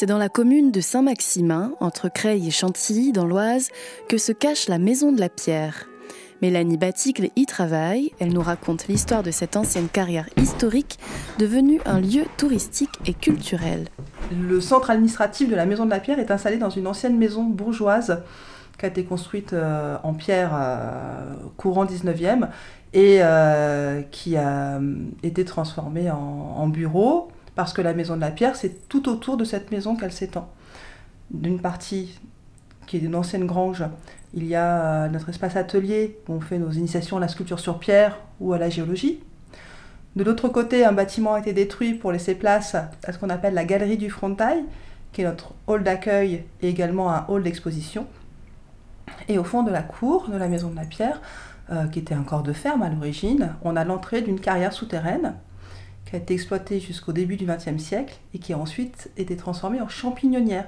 C'est dans la commune de Saint-Maximin, entre Creil et Chantilly, dans l'Oise, que se cache la Maison de la Pierre. Mélanie Baticle y travaille. Elle nous raconte l'histoire de cette ancienne carrière historique devenue un lieu touristique et culturel. Le centre administratif de la Maison de la Pierre est installé dans une ancienne maison bourgeoise qui a été construite euh, en pierre euh, courant 19e et euh, qui a été transformée en, bureau parce que la Maison de la Pierre, c'est tout autour de cette maison qu'elle s'étend. D'une partie qui est une ancienne grange, il y a notre espace atelier où on fait nos initiations à la sculpture sur pierre ou à la géologie. De l'autre côté, un bâtiment a été détruit pour laisser place à ce qu'on appelle la galerie du frontail, qui est notre hall d'accueil et également un hall d'exposition. Et au fond de la cour de la Maison de la Pierre, euh, qui était un corps de ferme à l'origine, on a l'entrée d'une carrière souterraine qui a été exploitée jusqu'au début du XXe siècle et qui a ensuite été transformée en champignonnière.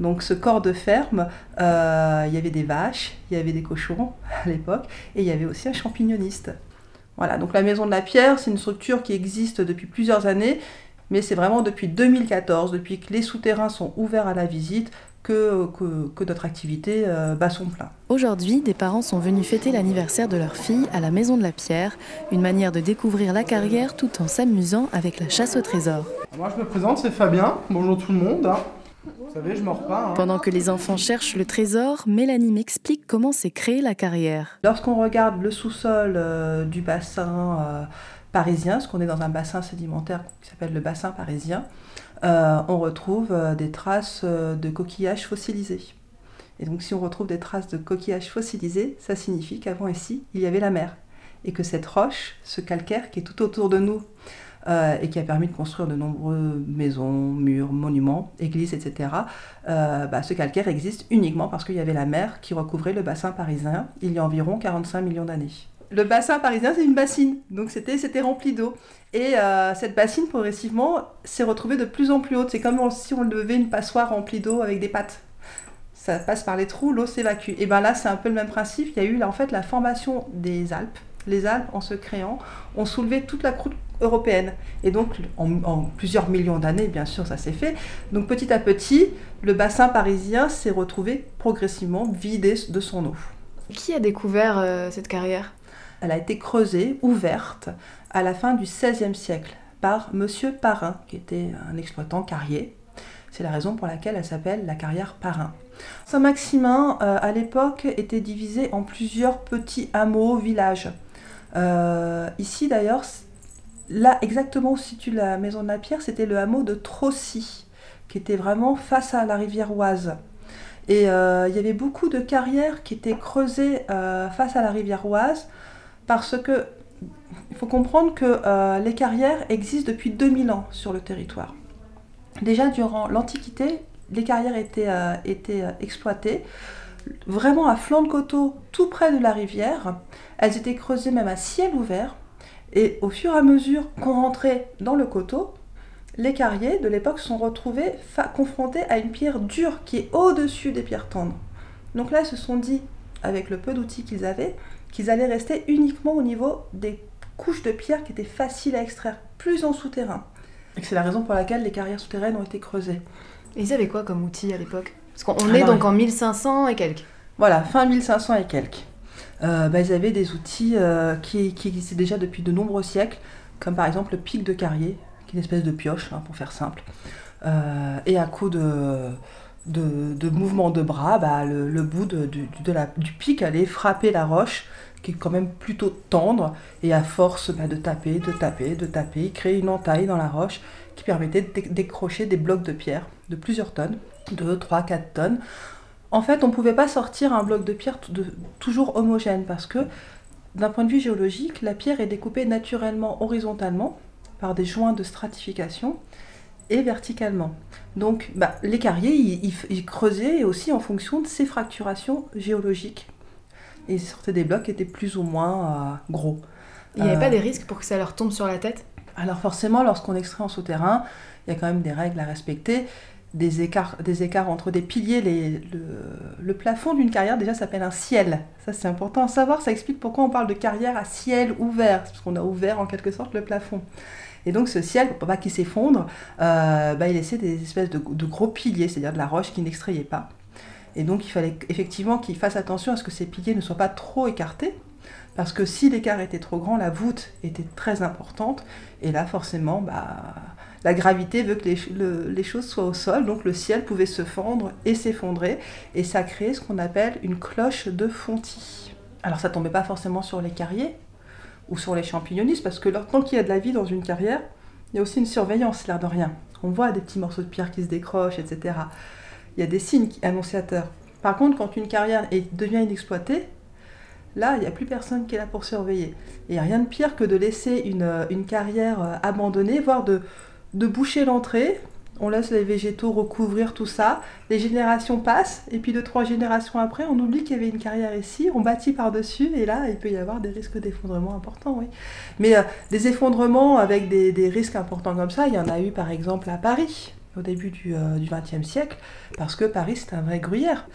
Donc ce corps de ferme, euh, il y avait des vaches, il y avait des cochons à l'époque, et il y avait aussi un champignoniste. Voilà, donc la Maison de la Pierre, c'est une structure qui existe depuis plusieurs années, mais c'est vraiment depuis 2014, depuis que les souterrains sont ouverts à la visite, que, que, notre activité euh, bat son plein. Aujourd'hui, des parents sont venus fêter l'anniversaire de leur fille à la Maison de la Pierre, une manière de découvrir la carrière tout en s'amusant avec la chasse au trésor. Moi je me présente, c'est Fabien, bonjour tout le monde. Hein. Vous savez, je mords pas. Hein. Pendant que les enfants cherchent le trésor, Mélanie m'explique comment s'est créée la carrière. Lorsqu'on regarde le sous-sol euh, du bassin euh, parisien, parce qu'on est dans un bassin sédimentaire qui s'appelle le bassin parisien, on retrouve euh, des traces euh, de coquillages fossilisés. Et donc si on retrouve des traces de coquillages fossilisés, ça signifie qu'avant ici, il y avait la mer. Et que cette roche, ce calcaire qui est tout autour de nous, et qui a permis de construire de nombreuses maisons, murs, monuments, églises, etc. Bah, ce calcaire existe uniquement parce qu'il y avait la mer qui recouvrait le bassin parisien il y a environ 45 millions d'années le bassin parisien, c'est une bassine. Donc c'était, c'était rempli d'eau. Et euh, cette bassine, progressivement, s'est retrouvée de plus en plus haute. C'est comme si on levait une passoire remplie d'eau avec des pattes. Ça passe par les trous, l'eau s'évacue. Et bien là, c'est un peu le même principe. Il y a eu en fait la formation des Alpes. Les Alpes, en se créant, ont soulevé toute la croûte européenne. Et donc, en, plusieurs millions d'années, bien sûr, ça s'est fait. Donc, petit à petit, le bassin parisien s'est retrouvé progressivement vidé de son eau. Qui a découvert euh, cette carrière? Elle a été creusée, ouverte, à la fin du XVIe siècle par Monsieur Parrain, qui était un exploitant carrier. C'est la raison pour laquelle elle s'appelle la carrière Parrain. Saint-Maximin, euh, à l'époque, était divisé en plusieurs petits hameaux, villages. Euh, ici, d'ailleurs, là exactement où se situe la maison de la pierre, c'était le hameau de Trossy, qui était vraiment face à la rivière Oise. Et euh, il y avait beaucoup de carrières qui étaient creusées face à la rivière Oise parce que il faut comprendre que euh, les carrières existent depuis 2000 ans sur le territoire. Déjà durant l'Antiquité, les carrières étaient, euh, étaient euh, exploitées vraiment à flanc de coteau, tout près de la rivière. Elles étaient creusées même à ciel ouvert. Et au fur et à mesure qu'on rentrait dans le coteau, les carriers de l'époque sont retrouvés confrontés à une pierre dure qui est au-dessus des pierres tendres. Donc là, ils se sont dit, avec le peu d'outils qu'ils avaient, qu'ils allaient rester uniquement au niveau des couches de pierre qui étaient faciles à extraire, plus en souterrain. Et c'est la raison pour laquelle les carrières souterraines ont été creusées. Et ils avaient quoi comme outil à l'époque? Parce qu'on est donc en 1500 et quelques. Voilà, fin 1500 et quelques. Euh, bah, ils avaient des outils euh, qui, qui, existaient déjà depuis de nombreux siècles, comme par exemple le pic de carrier, qui est une espèce de pioche, hein, pour faire simple. Euh, et à coup de, de, de mouvement de bras, bah, le, bout de, du pic allait frapper la roche qui est quand même plutôt tendre, et à force bah, de taper, de taper, de taper, créer une entaille dans la roche qui permettait de décrocher des blocs de pierre de plusieurs tonnes, 2, 3, 4 tonnes. En fait, on ne pouvait pas sortir un bloc de pierre toujours homogène parce que d'un point de vue géologique, la pierre est découpée naturellement horizontalement par des joints de stratification et verticalement. Donc bah, les carriers, ils creusaient aussi en fonction de ces fracturations géologiques et ils sortaient des blocs qui étaient plus ou moins euh, gros. Il n'y avait pas euh, des risques pour que ça leur tombe sur la tête? Alors forcément, lorsqu'on extrait en souterrain, il y a quand même des règles à respecter. des écarts, des écarts entre des piliers. Les, le, plafond d'une carrière, déjà, s'appelle un ciel. Ça, c'est important à savoir. Ça explique pourquoi on parle de carrière à ciel ouvert, parce qu'on a ouvert en quelque sorte le plafond. Et donc, ce ciel, pour pas qu'il s'effondre, euh, bah, il laissait des espèces de, gros piliers, c'est-à-dire de la roche qui n'extrayait pas. Et donc, il fallait effectivement qu'il fasse attention à ce que ces piliers ne soient pas trop écartés, parce que si l'écart était trop grand, la voûte était très importante, et là, forcément, bah, la gravité veut que les, choses soient au sol, donc le ciel pouvait se fendre et s'effondrer, et ça créait ce qu'on appelle une cloche de Fonty. Alors ça tombait pas forcément sur les carriers ou sur les champignonistes, parce que tant qu'il y a de la vie dans une carrière, il y a aussi une surveillance, l'air de rien. On voit des petits morceaux de pierre qui se décrochent, etc. Il y a des signes annonciateurs. Par contre, quand une carrière devient inexploitée, là, il n'y a plus personne qui est là pour surveiller. Et rien de pire que de laisser une, une carrière euh, abandonnée, voire de boucher l'entrée. On laisse les végétaux recouvrir tout ça. Les générations passent, et puis deux, trois générations après, on oublie qu'il y avait une carrière ici, on bâtit par-dessus, et là, il peut y avoir des risques d'effondrement importants, oui. Mais euh, des effondrements avec des, risques importants comme ça, il y en a eu par exemple à Paris, au début du XXe euh, siècle, parce que Paris, c'est un vrai gruyère.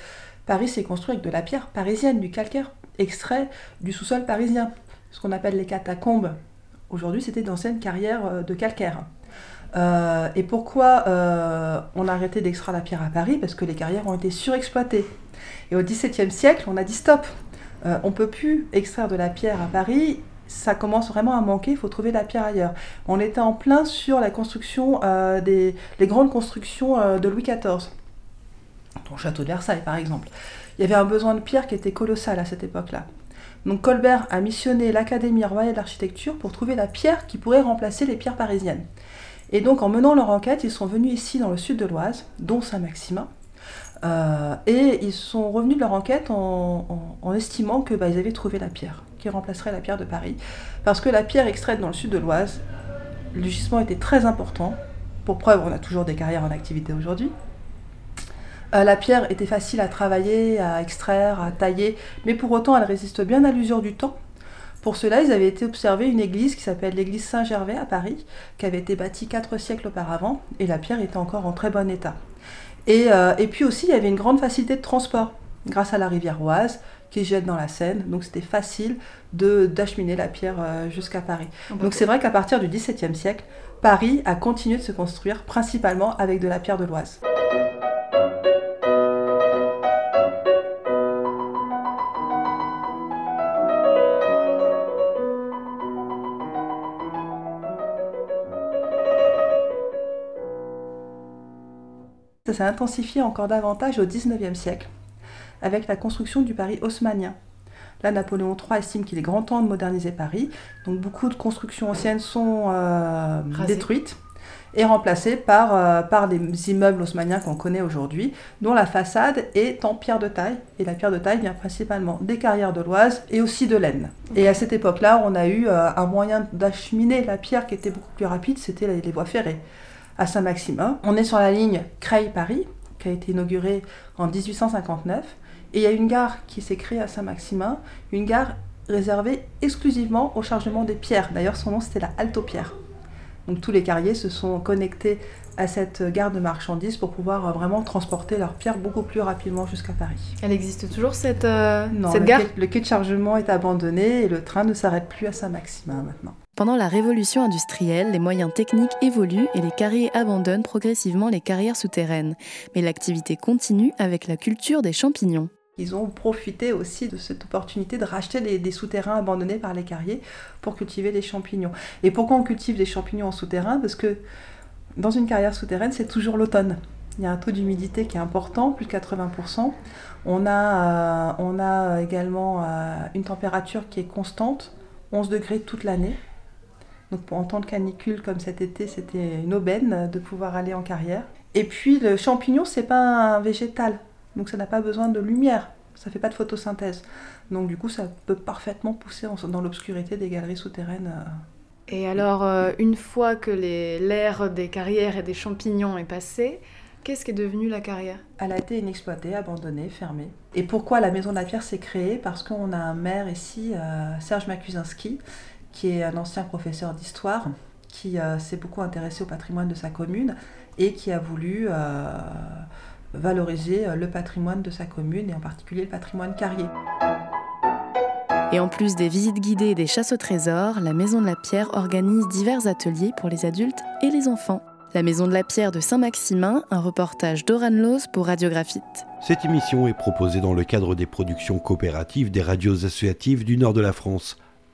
Paris s'est construit avec de la pierre parisienne, du calcaire, extrait du sous-sol parisien. Ce qu'on appelle les catacombes. Aujourd'hui, c'était d'anciennes carrières euh, de calcaire. Euh, et pourquoi euh, on a arrêté d'extraire la pierre à Paris? Parce que les carrières ont été surexploitées. Et au XVIIe siècle, on a dit stop. Euh, on ne peut plus extraire de la pierre à Paris. Ça commence vraiment à manquer, il faut trouver la pierre ailleurs. On était en plein sur la construction des les grandes constructions de Louis XIV, le château de Versailles par exemple. Il y avait un besoin de pierre qui était colossal à cette époque-là. Donc Colbert a missionné l'Académie royale d'architecture pour trouver la pierre qui pourrait remplacer les pierres parisiennes. Et donc en menant leur enquête, ils sont venus ici dans le sud de l'Oise, dont Saint-Maximin, euh, et ils sont revenus de leur enquête en, estimant que bah, avaient trouvé la pierre qui remplacerait la pierre de Paris, parce que la pierre extraite dans le sud de l'Oise, le gisement était très important. Pour preuve, on a toujours des carrières en activité aujourd'hui. Euh, la pierre était facile à travailler, à extraire, à tailler, mais pour autant elle résiste bien à l'usure du temps pour cela, ils avaient été observer une église qui s'appelle l'église Saint-Gervais à Paris, qui avait été bâtie quatre siècles auparavant, et la pierre était encore en très bon état. Et, euh, puis aussi, il y avait une grande facilité de transport, grâce à la rivière Oise, qui jette dans la Seine, donc c'était facile d'acheminer la pierre euh, jusqu'à Paris. Donc c'est vrai qu'à partir du XVIIe siècle, Paris a continué de se construire principalement avec de la pierre de l'Oise. Ça s'est intensifié encore davantage au XIXe siècle, avec la construction du Paris haussmanien. Là, Napoléon III estime qu'il est grand temps de moderniser Paris, donc beaucoup de constructions anciennes sont euh, détruites et remplacées par, euh, par des immeubles haussmanniens qu'on connaît aujourd'hui, dont la façade est en pierre de taille. Et la pierre de taille vient principalement des carrières de l'Oise et aussi de l'Aisne. Et à cette époque-là, on a eu euh, un moyen d'acheminer la pierre qui était beaucoup plus rapide, c'était les voies ferrées à Saint-Maximin. On est sur la ligne Creil-Paris, qui a été inaugurée en 1859. Et il y a une gare qui s'est créée à Saint-Maximin, une gare réservée exclusivement au chargement des pierres. D'ailleurs, son nom, c'était la Alto-Pierre. Donc tous les carriers se sont connectés à cette gare de marchandises pour pouvoir euh, vraiment transporter leurs pierres beaucoup plus rapidement jusqu'à Paris. Elle existe toujours cette, euh, non, cette le gare? quai, Le quai de chargement est abandonné et le train ne s'arrête plus à Saint-Maximin maintenant. Pendant la révolution industrielle, les moyens techniques évoluent et les carriers abandonnent progressivement les carrières souterraines. Mais l'activité continue avec la culture des champignons. Ils ont profité aussi de cette opportunité de racheter des, souterrains abandonnés par les carriers pour cultiver des champignons. Et pourquoi on cultive des champignons en souterrain? Parce que dans une carrière souterraine, c'est toujours l'automne. Il y a un taux d'humidité qui est important, plus de 80%. On a, euh, on a également euh, une température qui est constante, 11 degrés toute l'année. Donc en temps de canicule comme cet été, c'était une aubaine de pouvoir aller en carrière. Et puis le champignon, c'est pas un végétal, donc ça n'a pas besoin de lumière, ça fait pas de photosynthèse. Donc du coup, ça peut parfaitement pousser dans l'obscurité des galeries souterraines. Euh. Et alors, euh, une fois que l'ère des carrières et des champignons est passée, Qu'est-ce qui est devenu la carrière? Elle a été inexploitée, abandonnée, fermée. Et pourquoi la Maison de la Pierre s'est créée? Parce qu'on a un maire ici, euh, Serge Makusinski, qui est un ancien professeur d'histoire, qui s'est beaucoup intéressé au patrimoine de sa commune et qui a voulu valoriser le patrimoine de sa commune et en particulier le patrimoine carrier. Et en plus des visites guidées et des chasses au trésor, la Maison de la Pierre organise divers ateliers pour les adultes et les enfants. La Maison de la Pierre de Saint-Maximin, un reportage d'Oran Loos pour Radiographite. Cette émission est proposée dans le cadre des productions coopératives des radios associatives du nord de la France,